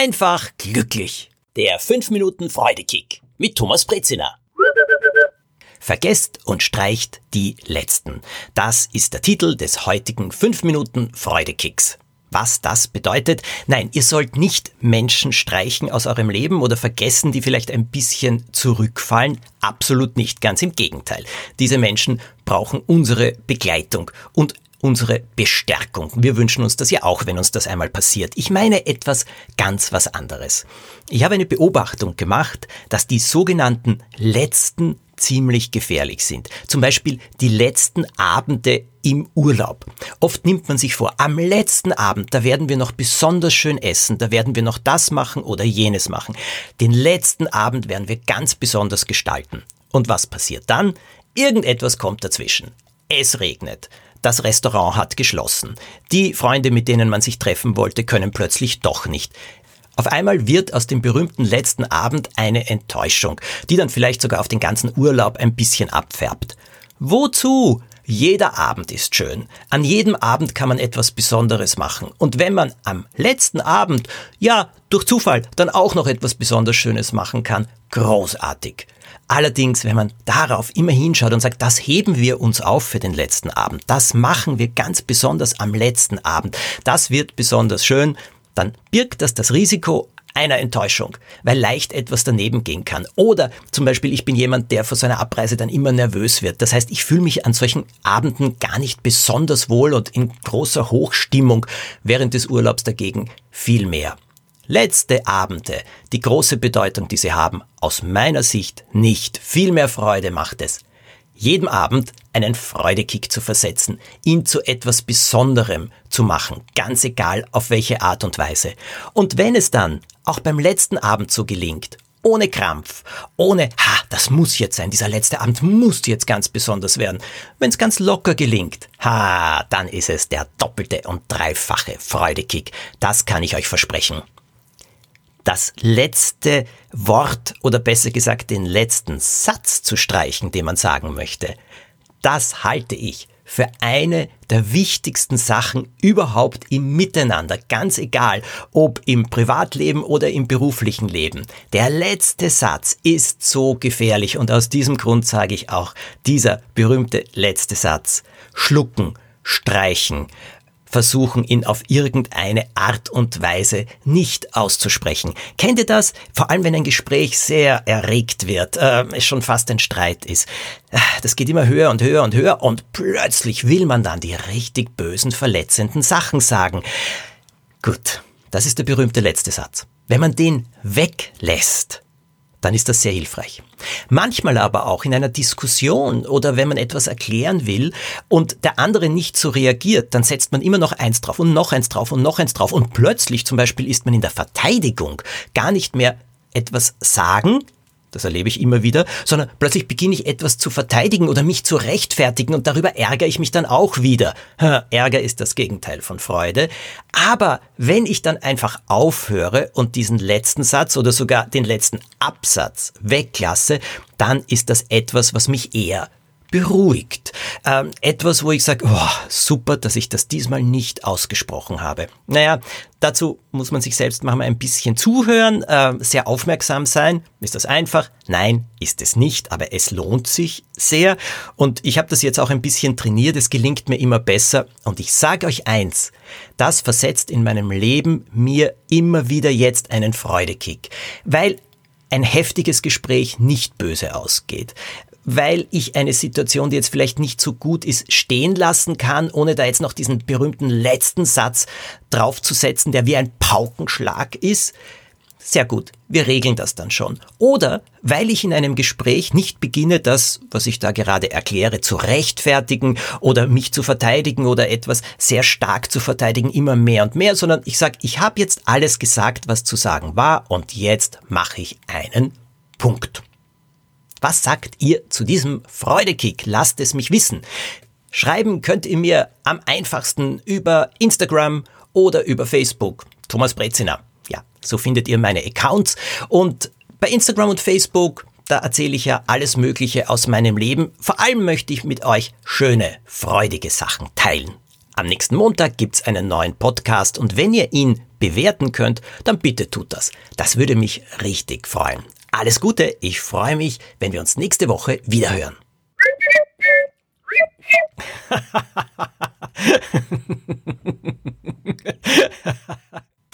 einfach glücklich. Der 5 Minuten Freudekick mit Thomas Brezina. Vergesst und streicht die letzten. Das ist der Titel des heutigen 5 Minuten Freudekicks. Was das bedeutet? Nein, ihr sollt nicht Menschen streichen aus eurem Leben oder vergessen, die vielleicht ein bisschen zurückfallen. Absolut nicht, ganz im Gegenteil. Diese Menschen brauchen unsere Begleitung und unsere Bestärkung. Wir wünschen uns das ja auch, wenn uns das einmal passiert. Ich meine etwas ganz was anderes. Ich habe eine Beobachtung gemacht, dass die sogenannten letzten ziemlich gefährlich sind. Zum Beispiel die letzten Abende im Urlaub. Oft nimmt man sich vor, am letzten Abend, da werden wir noch besonders schön essen, da werden wir noch das machen oder jenes machen. Den letzten Abend werden wir ganz besonders gestalten. Und was passiert dann? Irgendetwas kommt dazwischen. Es regnet. Das Restaurant hat geschlossen. Die Freunde, mit denen man sich treffen wollte, können plötzlich doch nicht. Auf einmal wird aus dem berühmten letzten Abend eine Enttäuschung, die dann vielleicht sogar auf den ganzen Urlaub ein bisschen abfärbt. Wozu? Jeder Abend ist schön. An jedem Abend kann man etwas Besonderes machen. Und wenn man am letzten Abend, ja, durch Zufall, dann auch noch etwas besonders Schönes machen kann, großartig. Allerdings, wenn man darauf immer hinschaut und sagt, das heben wir uns auf für den letzten Abend, das machen wir ganz besonders am letzten Abend, das wird besonders schön, dann birgt das das Risiko einer Enttäuschung, weil leicht etwas daneben gehen kann. Oder zum Beispiel, ich bin jemand, der vor seiner Abreise dann immer nervös wird. Das heißt, ich fühle mich an solchen Abenden gar nicht besonders wohl und in großer Hochstimmung, während des Urlaubs dagegen viel mehr. Letzte Abende, die große Bedeutung, die sie haben, aus meiner Sicht nicht. Viel mehr Freude macht es, jedem Abend einen Freudekick zu versetzen, ihn zu etwas Besonderem zu machen, ganz egal auf welche Art und Weise. Und wenn es dann auch beim letzten Abend so gelingt, ohne Krampf, ohne, ha, das muss jetzt sein, dieser letzte Abend muss jetzt ganz besonders werden. Wenn es ganz locker gelingt, ha, dann ist es der doppelte und dreifache Freudekick. Das kann ich euch versprechen das letzte Wort oder besser gesagt den letzten Satz zu streichen, den man sagen möchte, das halte ich für eine der wichtigsten Sachen überhaupt im Miteinander, ganz egal, ob im Privatleben oder im beruflichen Leben. Der letzte Satz ist so gefährlich und aus diesem Grund sage ich auch, dieser berühmte letzte Satz, schlucken, streichen, versuchen, ihn auf irgendeine Art und Weise nicht auszusprechen. Kennt ihr das? Vor allem, wenn ein Gespräch sehr erregt wird, äh, es schon fast ein Streit ist. Äh, das geht immer höher und höher und höher und plötzlich will man dann die richtig bösen, verletzenden Sachen sagen. Gut, das ist der berühmte letzte Satz. Wenn man den weglässt, dann ist das sehr hilfreich. Manchmal aber auch in einer Diskussion oder wenn man etwas erklären will und der andere nicht so reagiert, dann setzt man immer noch eins drauf und noch eins drauf und noch eins drauf und plötzlich zum Beispiel ist man in der Verteidigung gar nicht mehr etwas sagen, das erlebe ich immer wieder, sondern plötzlich beginne ich etwas zu verteidigen oder mich zu rechtfertigen und darüber ärgere ich mich dann auch wieder. Ärger ist das Gegenteil von Freude. Aber wenn ich dann einfach aufhöre und diesen letzten Satz oder sogar den letzten Absatz weglasse, dann ist das etwas, was mich eher beruhigt. Ähm, etwas, wo ich sage, oh, super, dass ich das diesmal nicht ausgesprochen habe. Naja, dazu muss man sich selbst manchmal ein bisschen zuhören, äh, sehr aufmerksam sein. Ist das einfach? Nein, ist es nicht, aber es lohnt sich sehr. Und ich habe das jetzt auch ein bisschen trainiert, es gelingt mir immer besser. Und ich sage euch eins, das versetzt in meinem Leben mir immer wieder jetzt einen Freudekick. Weil ein heftiges Gespräch nicht böse ausgeht weil ich eine Situation, die jetzt vielleicht nicht so gut ist, stehen lassen kann, ohne da jetzt noch diesen berühmten letzten Satz draufzusetzen, der wie ein Paukenschlag ist. Sehr gut, wir regeln das dann schon. Oder weil ich in einem Gespräch nicht beginne, das, was ich da gerade erkläre, zu rechtfertigen oder mich zu verteidigen oder etwas sehr stark zu verteidigen, immer mehr und mehr, sondern ich sage, ich habe jetzt alles gesagt, was zu sagen war und jetzt mache ich einen Punkt. Was sagt ihr zu diesem Freudekick? Lasst es mich wissen. Schreiben könnt ihr mir am einfachsten über Instagram oder über Facebook. Thomas Brezina. Ja, so findet ihr meine Accounts. Und bei Instagram und Facebook, da erzähle ich ja alles Mögliche aus meinem Leben. Vor allem möchte ich mit euch schöne, freudige Sachen teilen. Am nächsten Montag gibt's einen neuen Podcast und wenn ihr ihn bewerten könnt, dann bitte tut das. Das würde mich richtig freuen. Alles Gute, ich freue mich, wenn wir uns nächste Woche wiederhören.